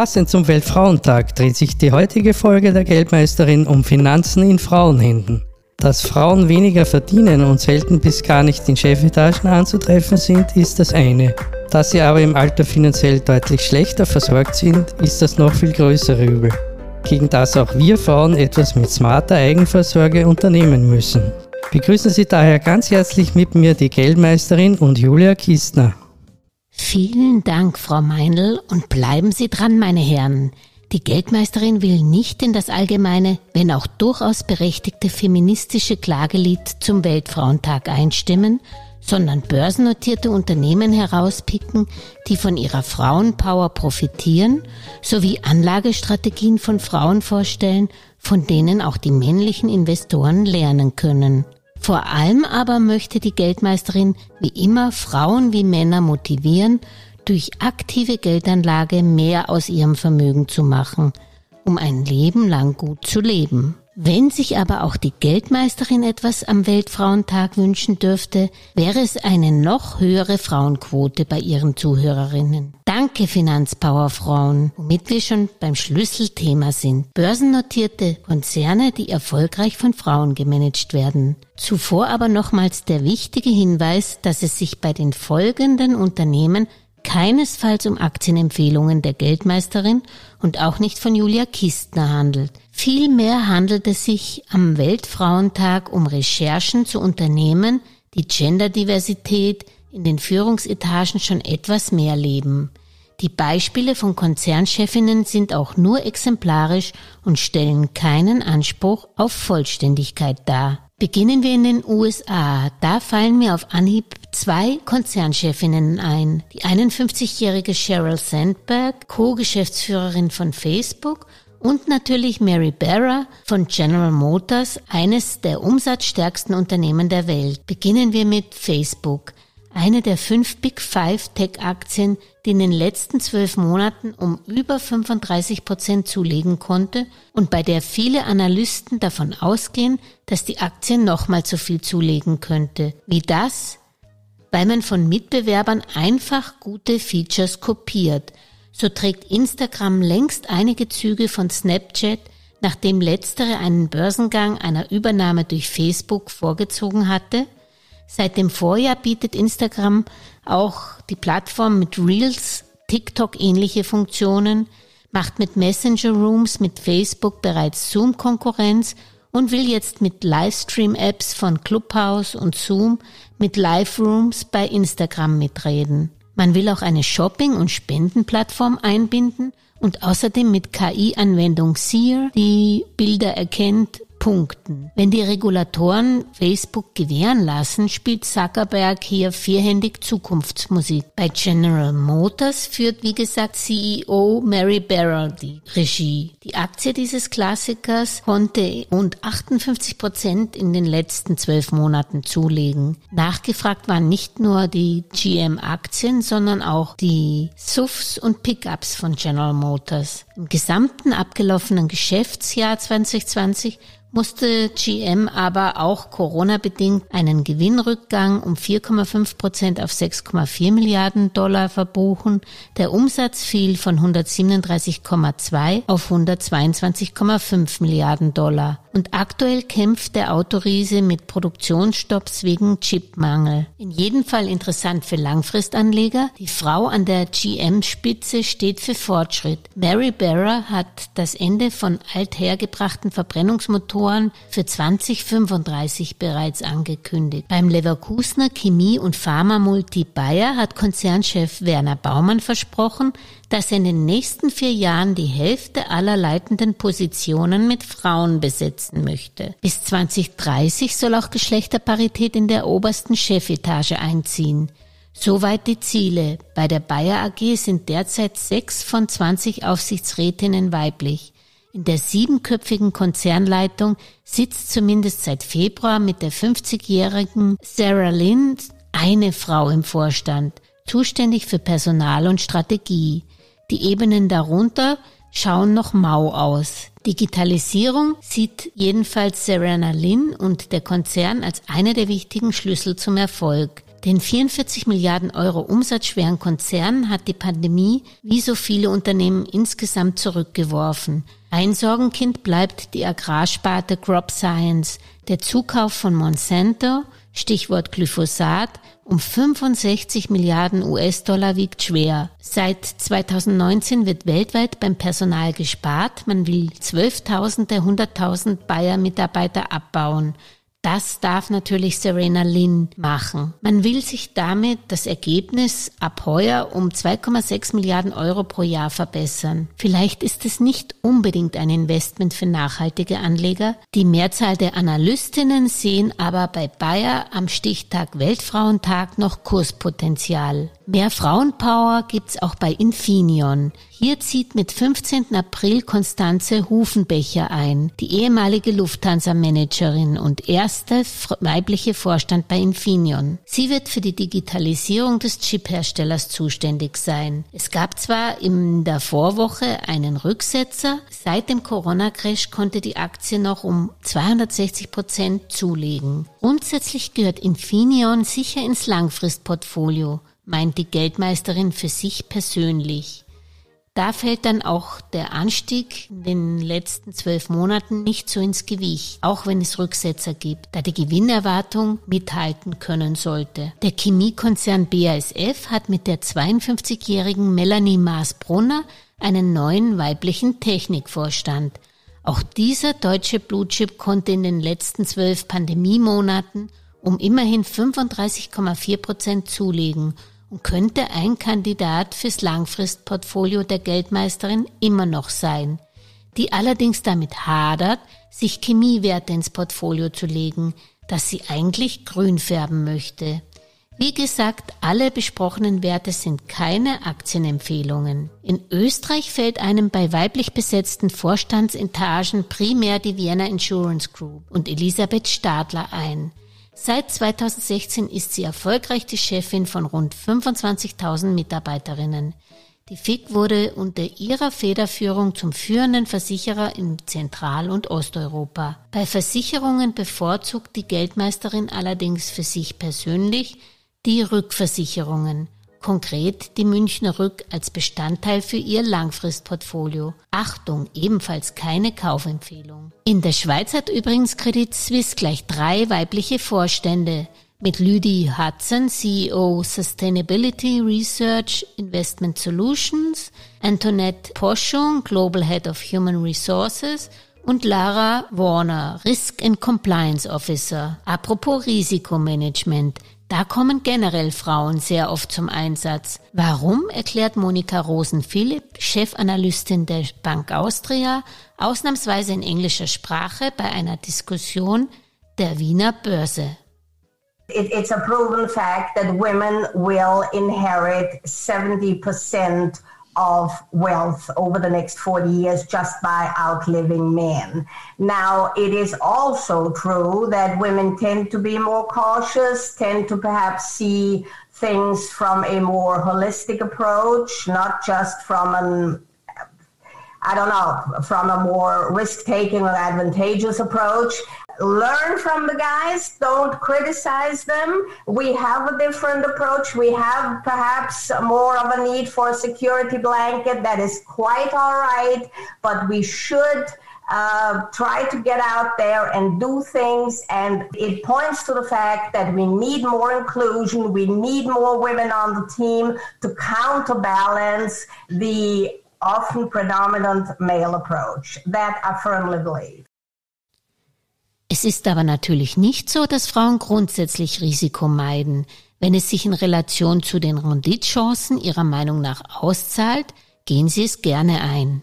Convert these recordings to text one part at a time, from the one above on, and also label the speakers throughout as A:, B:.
A: Passend zum Weltfrauentag dreht sich die heutige Folge der Geldmeisterin um Finanzen in Frauenhänden. Dass Frauen weniger verdienen und selten bis gar nicht in Chefetagen anzutreffen sind, ist das eine. Dass sie aber im Alter finanziell deutlich schlechter versorgt sind, ist das noch viel größere Übel. Gegen das auch wir Frauen etwas mit smarter Eigenversorge unternehmen müssen. Begrüßen Sie daher ganz herzlich mit mir die Geldmeisterin und Julia Kistner.
B: Vielen Dank, Frau Meinl, und bleiben Sie dran, meine Herren. Die Geldmeisterin will nicht in das allgemeine, wenn auch durchaus berechtigte feministische Klagelied zum Weltfrauentag einstimmen, sondern börsennotierte Unternehmen herauspicken, die von ihrer Frauenpower profitieren, sowie Anlagestrategien von Frauen vorstellen, von denen auch die männlichen Investoren lernen können. Vor allem aber möchte die Geldmeisterin wie immer Frauen wie Männer motivieren, durch aktive Geldanlage mehr aus ihrem Vermögen zu machen, um ein Leben lang gut zu leben. Wenn sich aber auch die Geldmeisterin etwas am Weltfrauentag wünschen dürfte, wäre es eine noch höhere Frauenquote bei ihren Zuhörerinnen. Danke Finanzpowerfrauen, womit wir schon beim Schlüsselthema sind. Börsennotierte Konzerne, die erfolgreich von Frauen gemanagt werden. Zuvor aber nochmals der wichtige Hinweis, dass es sich bei den folgenden Unternehmen keinesfalls um Aktienempfehlungen der Geldmeisterin und auch nicht von Julia Kistner handelt. Vielmehr handelt es sich am Weltfrauentag um Recherchen zu Unternehmen, die Genderdiversität in den Führungsetagen schon etwas mehr leben. Die Beispiele von Konzernchefinnen sind auch nur exemplarisch und stellen keinen Anspruch auf Vollständigkeit dar. Beginnen wir in den USA. Da fallen mir auf Anhieb zwei Konzernchefinnen ein. Die 51-jährige Sheryl Sandberg, Co-Geschäftsführerin von Facebook und natürlich Mary Barra von General Motors, eines der umsatzstärksten Unternehmen der Welt. Beginnen wir mit Facebook eine der fünf Big Five Tech-Aktien, die in den letzten zwölf Monaten um über 35 Prozent zulegen konnte und bei der viele Analysten davon ausgehen, dass die Aktie nochmal so viel zulegen könnte. Wie das? Weil man von Mitbewerbern einfach gute Features kopiert. So trägt Instagram längst einige Züge von Snapchat, nachdem letztere einen Börsengang einer Übernahme durch Facebook vorgezogen hatte – Seit dem Vorjahr bietet Instagram auch die Plattform mit Reels, TikTok ähnliche Funktionen, macht mit Messenger Rooms mit Facebook bereits Zoom-Konkurrenz und will jetzt mit Livestream-Apps von Clubhouse und Zoom mit Live Rooms bei Instagram mitreden. Man will auch eine Shopping- und Spendenplattform einbinden und außerdem mit KI-Anwendung Seer, die Bilder erkennt, punkten. Wenn die Regulatoren Facebook gewähren lassen, spielt Zuckerberg hier vierhändig Zukunftsmusik. Bei General Motors führt, wie gesagt, CEO Mary Barra die Regie. Die Aktie dieses Klassikers konnte rund 58 Prozent in den letzten zwölf Monaten zulegen. Nachgefragt waren nicht nur die GM-Aktien, sondern auch die SUVs und Pickups von General Motors. Im gesamten abgelaufenen Geschäftsjahr 2020 musste GM aber auch Corona-bedingt einen Gewinnrückgang um 4,5 Prozent auf 6,4 Milliarden Dollar verbuchen. Der Umsatz fiel von 137,2 auf 122,5 Milliarden Dollar. Und aktuell kämpft der Autoriese mit Produktionsstopps wegen Chipmangel. In jedem Fall interessant für Langfristanleger. Die Frau an der GM-Spitze steht für Fortschritt. Mary Barra hat das Ende von althergebrachten Verbrennungsmotoren für 2035 bereits angekündigt. Beim Leverkusener Chemie- und Pharmamulti Bayer hat Konzernchef Werner Baumann versprochen, dass er in den nächsten vier Jahren die Hälfte aller leitenden Positionen mit Frauen besetzen möchte. Bis 2030 soll auch Geschlechterparität in der obersten Chefetage einziehen. Soweit die Ziele. Bei der Bayer AG sind derzeit sechs von 20 Aufsichtsrätinnen weiblich. In der siebenköpfigen Konzernleitung sitzt zumindest seit Februar mit der 50-jährigen Sarah Lynn eine Frau im Vorstand, zuständig für Personal und Strategie. Die Ebenen darunter schauen noch mau aus. Digitalisierung sieht jedenfalls Serena Lynn und der Konzern als eine der wichtigen Schlüssel zum Erfolg. Den 44 Milliarden Euro umsatzschweren Konzern hat die Pandemie wie so viele Unternehmen insgesamt zurückgeworfen. Ein Sorgenkind bleibt die Agrarsparte Crop Science. Der Zukauf von Monsanto, Stichwort Glyphosat, um 65 Milliarden US-Dollar wiegt schwer. Seit 2019 wird weltweit beim Personal gespart. Man will 12.000 der 100.000 Bayer-Mitarbeiter abbauen. Das darf natürlich Serena Lynn machen. Man will sich damit das Ergebnis ab heuer um 2,6 Milliarden Euro pro Jahr verbessern. Vielleicht ist es nicht unbedingt ein Investment für nachhaltige Anleger. Die Mehrzahl der Analystinnen sehen aber bei Bayer am Stichtag Weltfrauentag noch Kurspotenzial. Mehr Frauenpower gibt's auch bei Infineon. Hier zieht mit 15. April Konstanze Hufenbecher ein, die ehemalige Lufthansa-Managerin und erste weibliche Vorstand bei Infineon. Sie wird für die Digitalisierung des Chip-Herstellers zuständig sein. Es gab zwar in der Vorwoche einen Rücksetzer, seit dem Corona-Crash konnte die Aktie noch um 260 Prozent zulegen. Grundsätzlich gehört Infineon sicher ins Langfristportfolio meint die Geldmeisterin für sich persönlich. Da fällt dann auch der Anstieg in den letzten zwölf Monaten nicht so ins Gewicht, auch wenn es Rücksetzer gibt, da die Gewinnerwartung mithalten können sollte. Der Chemiekonzern BASF hat mit der 52-jährigen Melanie Maas-Brunner einen neuen weiblichen Technikvorstand. Auch dieser deutsche Blutchip konnte in den letzten zwölf Pandemiemonaten um immerhin 35,4 Prozent zulegen und könnte ein Kandidat fürs Langfristportfolio der Geldmeisterin immer noch sein, die allerdings damit hadert, sich Chemiewerte ins Portfolio zu legen, das sie eigentlich grün färben möchte. Wie gesagt, alle besprochenen Werte sind keine Aktienempfehlungen. In Österreich fällt einem bei weiblich besetzten Vorstandsetagen primär die Vienna Insurance Group und Elisabeth Stadler ein. Seit 2016 ist sie erfolgreich die Chefin von rund 25.000 Mitarbeiterinnen. Die FIG wurde unter ihrer Federführung zum führenden Versicherer in Zentral- und Osteuropa. Bei Versicherungen bevorzugt die Geldmeisterin allerdings für sich persönlich die Rückversicherungen konkret die Münchner Rück als Bestandteil für ihr Langfristportfolio. Achtung, ebenfalls keine Kaufempfehlung. In der Schweiz hat übrigens Credit Suisse gleich drei weibliche Vorstände mit Lydie Hudson, CEO Sustainability Research Investment Solutions, Antoinette Poschung, Global Head of Human Resources und Lara Warner, Risk and Compliance Officer. Apropos Risikomanagement. Da kommen generell Frauen sehr oft zum Einsatz. Warum, erklärt Monika Rosen-Philipp, Chefanalystin der Bank Austria, ausnahmsweise in englischer Sprache bei einer Diskussion der Wiener Börse.
C: It, it's a proven fact that women will inherit 70 percent of wealth over the next 40 years just by outliving men. Now, it is also true that women tend to be more cautious, tend to perhaps see things from a more holistic approach, not just from an I don't know, from a more risk taking or advantageous approach learn from the guys don't criticize them we have a different approach we have perhaps more of a need for a security blanket that is quite all right but we should uh, try to get out there and do things. And it points to the fact that we need more inclusion. We need more women on the team to counterbalance the often predominant male approach. That I firmly believe.
B: Es ist aber natürlich nicht so, dass Frauen grundsätzlich Risiko meiden. Wenn es sich in Relation zu den Renditchancen ihrer Meinung nach auszahlt, gehen sie es gerne ein.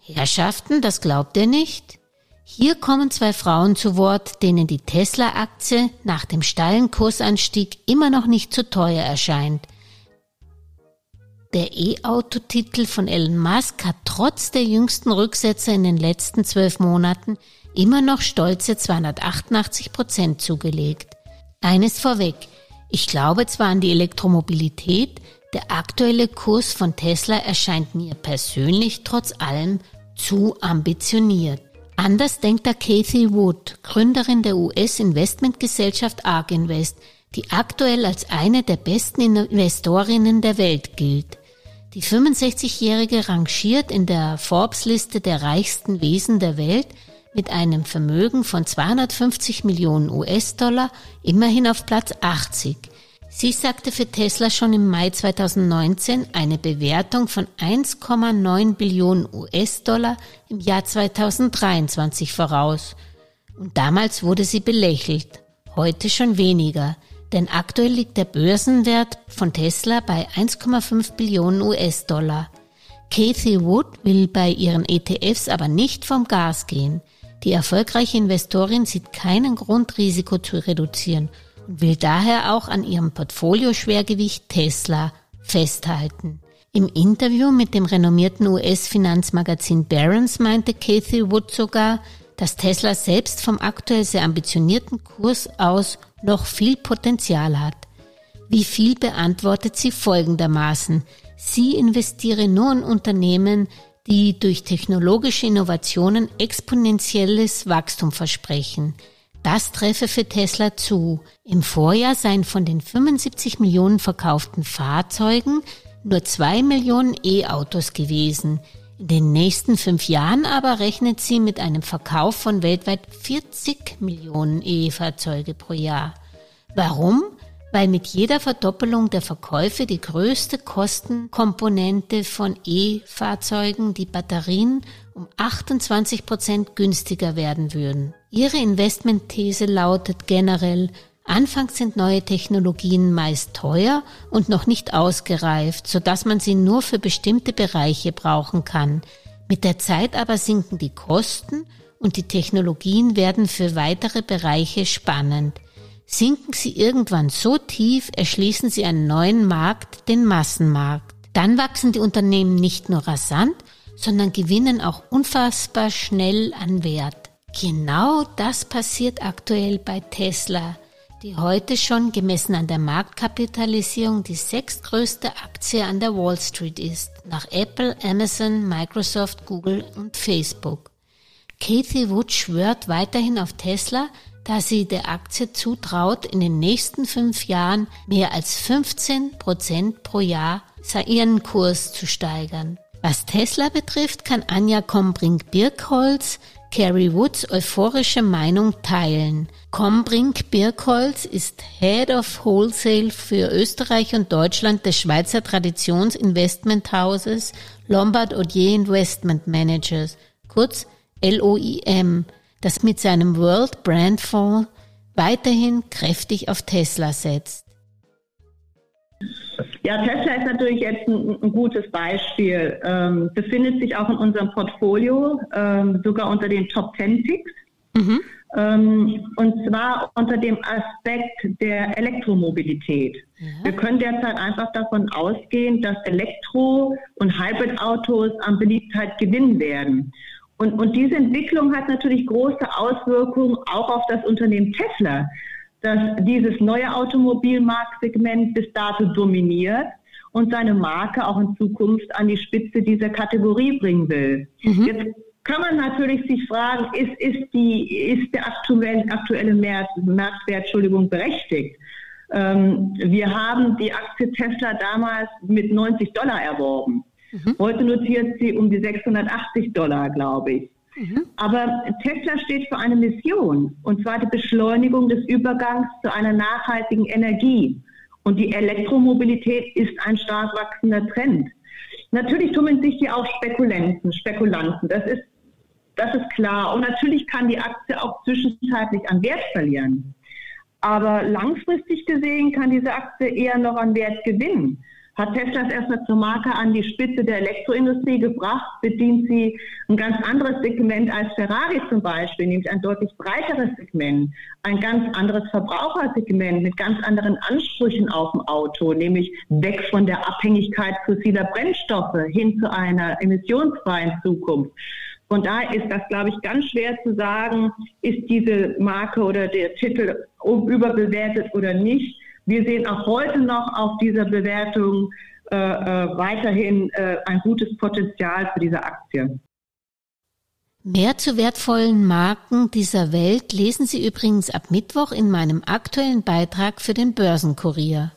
B: Herrschaften, das glaubt ihr nicht? Hier kommen zwei Frauen zu Wort, denen die Tesla-Aktie nach dem steilen Kursanstieg immer noch nicht zu teuer erscheint. Der E-Auto-Titel von Elon Musk hat trotz der jüngsten Rücksätze in den letzten zwölf Monaten immer noch stolze 288 Prozent zugelegt. Eines vorweg. Ich glaube zwar an die Elektromobilität, der aktuelle Kurs von Tesla erscheint mir persönlich trotz allem zu ambitioniert. Anders denkt da Kathy Wood, Gründerin der US-Investmentgesellschaft ARK Invest, die aktuell als eine der besten Investorinnen der Welt gilt. Die 65-Jährige rangiert in der Forbes-Liste der reichsten Wesen der Welt mit einem Vermögen von 250 Millionen US-Dollar immerhin auf Platz 80. Sie sagte für Tesla schon im Mai 2019 eine Bewertung von 1,9 Billionen US-Dollar im Jahr 2023 voraus. Und damals wurde sie belächelt, heute schon weniger, denn aktuell liegt der Börsenwert von Tesla bei 1,5 Billionen US-Dollar. Kathy Wood will bei ihren ETFs aber nicht vom Gas gehen. Die erfolgreiche Investorin sieht keinen Grund, Risiko zu reduzieren und will daher auch an ihrem Portfolioschwergewicht Tesla festhalten. Im Interview mit dem renommierten US-Finanzmagazin Barron's meinte Kathy Wood sogar, dass Tesla selbst vom aktuell sehr ambitionierten Kurs aus noch viel Potenzial hat. Wie viel beantwortet sie folgendermaßen. Sie investiere nur in Unternehmen, die durch technologische Innovationen exponentielles Wachstum versprechen. Das treffe für Tesla zu. Im Vorjahr seien von den 75 Millionen verkauften Fahrzeugen nur zwei Millionen E-Autos gewesen. In den nächsten fünf Jahren aber rechnet sie mit einem Verkauf von weltweit 40 Millionen E-Fahrzeuge pro Jahr. Warum? Weil mit jeder Verdoppelung der Verkäufe die größte Kostenkomponente von E-Fahrzeugen, die Batterien, um 28 Prozent günstiger werden würden. Ihre Investmentthese lautet generell, Anfangs sind neue Technologien meist teuer und noch nicht ausgereift, sodass man sie nur für bestimmte Bereiche brauchen kann. Mit der Zeit aber sinken die Kosten und die Technologien werden für weitere Bereiche spannend. Sinken sie irgendwann so tief, erschließen sie einen neuen Markt, den Massenmarkt. Dann wachsen die Unternehmen nicht nur rasant, sondern gewinnen auch unfassbar schnell an Wert. Genau das passiert aktuell bei Tesla die heute schon gemessen an der Marktkapitalisierung die sechstgrößte Aktie an der Wall Street ist, nach Apple, Amazon, Microsoft, Google und Facebook. Kathy Wood schwört weiterhin auf Tesla, da sie der Aktie zutraut, in den nächsten fünf Jahren mehr als 15 Prozent pro Jahr ihren Kurs zu steigern. Was Tesla betrifft, kann Anja Kombrink-Birkholz Carrie Woods euphorische Meinung teilen. Combrink Birkholz ist Head of Wholesale für Österreich und Deutschland des Schweizer Traditionsinvestmenthauses Lombard Odier Investment Managers, kurz LOIM, das mit seinem World Brand Fonds weiterhin kräftig auf Tesla setzt.
D: Ja, Tesla ist natürlich jetzt ein, ein gutes Beispiel. Ähm, befindet sich auch in unserem Portfolio, ähm, sogar unter den Top 10 Picks. Mhm. Ähm, und zwar unter dem Aspekt der Elektromobilität. Ja. Wir können derzeit einfach davon ausgehen, dass Elektro- und Hybrid-Autos an Beliebtheit gewinnen werden. Und, und diese Entwicklung hat natürlich große Auswirkungen auch auf das Unternehmen Tesla dass dieses neue Automobilmarktsegment bis dato dominiert und seine Marke auch in Zukunft an die Spitze dieser Kategorie bringen will. Mhm. Jetzt kann man natürlich sich fragen, ist, ist, die, ist der aktuelle, aktuelle Marktwert Entschuldigung, berechtigt? Ähm, wir haben die Aktie Tesla damals mit 90 Dollar erworben. Mhm. Heute notiert sie um die 680 Dollar, glaube ich. Mhm. Aber Tesla steht für eine Mission, und zwar die Beschleunigung des Übergangs zu einer nachhaltigen Energie. Und die Elektromobilität ist ein stark wachsender Trend. Natürlich tummeln sich hier auch Spekulanten, Spekulanten. Das ist, das ist klar. Und natürlich kann die Aktie auch zwischenzeitlich an Wert verlieren. Aber langfristig gesehen kann diese Aktie eher noch an Wert gewinnen. Hat Tesla es erstmal zur Marke an die Spitze der Elektroindustrie gebracht, bedient sie ein ganz anderes Segment als Ferrari zum Beispiel, nämlich ein deutlich breiteres Segment, ein ganz anderes Verbrauchersegment mit ganz anderen Ansprüchen auf dem Auto, nämlich weg von der Abhängigkeit fossiler Brennstoffe hin zu einer emissionsfreien Zukunft. Von daher ist das, glaube ich, ganz schwer zu sagen, ist diese Marke oder der Titel überbewertet oder nicht. Wir sehen auch heute noch auf dieser Bewertung äh, äh, weiterhin äh, ein gutes Potenzial für diese Aktie.
B: Mehr zu wertvollen Marken dieser Welt lesen Sie übrigens ab Mittwoch in meinem aktuellen Beitrag für den Börsenkurier.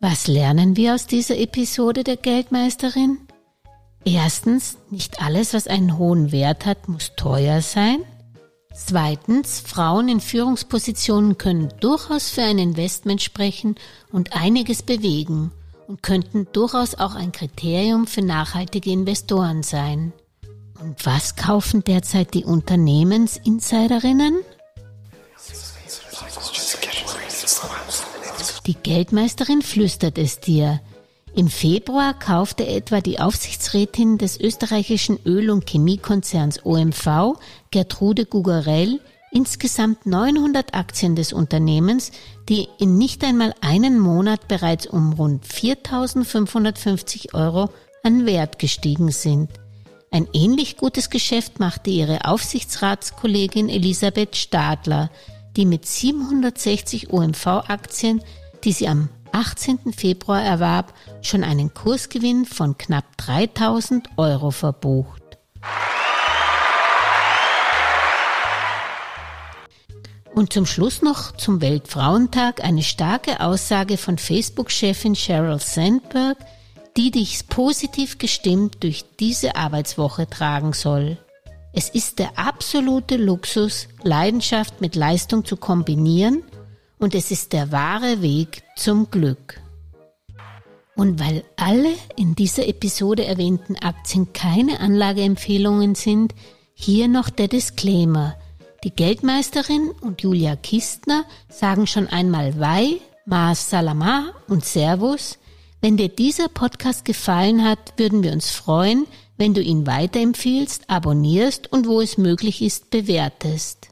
B: Was lernen wir aus dieser Episode der Geldmeisterin? Erstens, nicht alles, was einen hohen Wert hat, muss teuer sein. Zweitens, Frauen in Führungspositionen können durchaus für ein Investment sprechen und einiges bewegen und könnten durchaus auch ein Kriterium für nachhaltige Investoren sein. Und was kaufen derzeit die Unternehmensinsiderinnen? Die Geldmeisterin flüstert es dir. Im Februar kaufte etwa die Aufsichtsrätin des österreichischen Öl- und Chemiekonzerns OMV, Gertrude Gugarell, insgesamt 900 Aktien des Unternehmens, die in nicht einmal einen Monat bereits um rund 4.550 Euro an Wert gestiegen sind. Ein ähnlich gutes Geschäft machte ihre Aufsichtsratskollegin Elisabeth Stadler, die mit 760 OMV-Aktien, die sie am 18. Februar erwarb, schon einen Kursgewinn von knapp 3000 Euro verbucht. Und zum Schluss noch zum Weltfrauentag eine starke Aussage von Facebook-Chefin Sheryl Sandberg, die dich positiv gestimmt durch diese Arbeitswoche tragen soll. Es ist der absolute Luxus, Leidenschaft mit Leistung zu kombinieren und es ist der wahre Weg zum Glück. Und weil alle in dieser Episode erwähnten Aktien keine Anlageempfehlungen sind, hier noch der Disclaimer. Die Geldmeisterin und Julia Kistner sagen schon einmal Wei, Maas Salama und Servus. Wenn dir dieser Podcast gefallen hat, würden wir uns freuen, wenn du ihn weiterempfiehlst, abonnierst und wo es möglich ist, bewertest.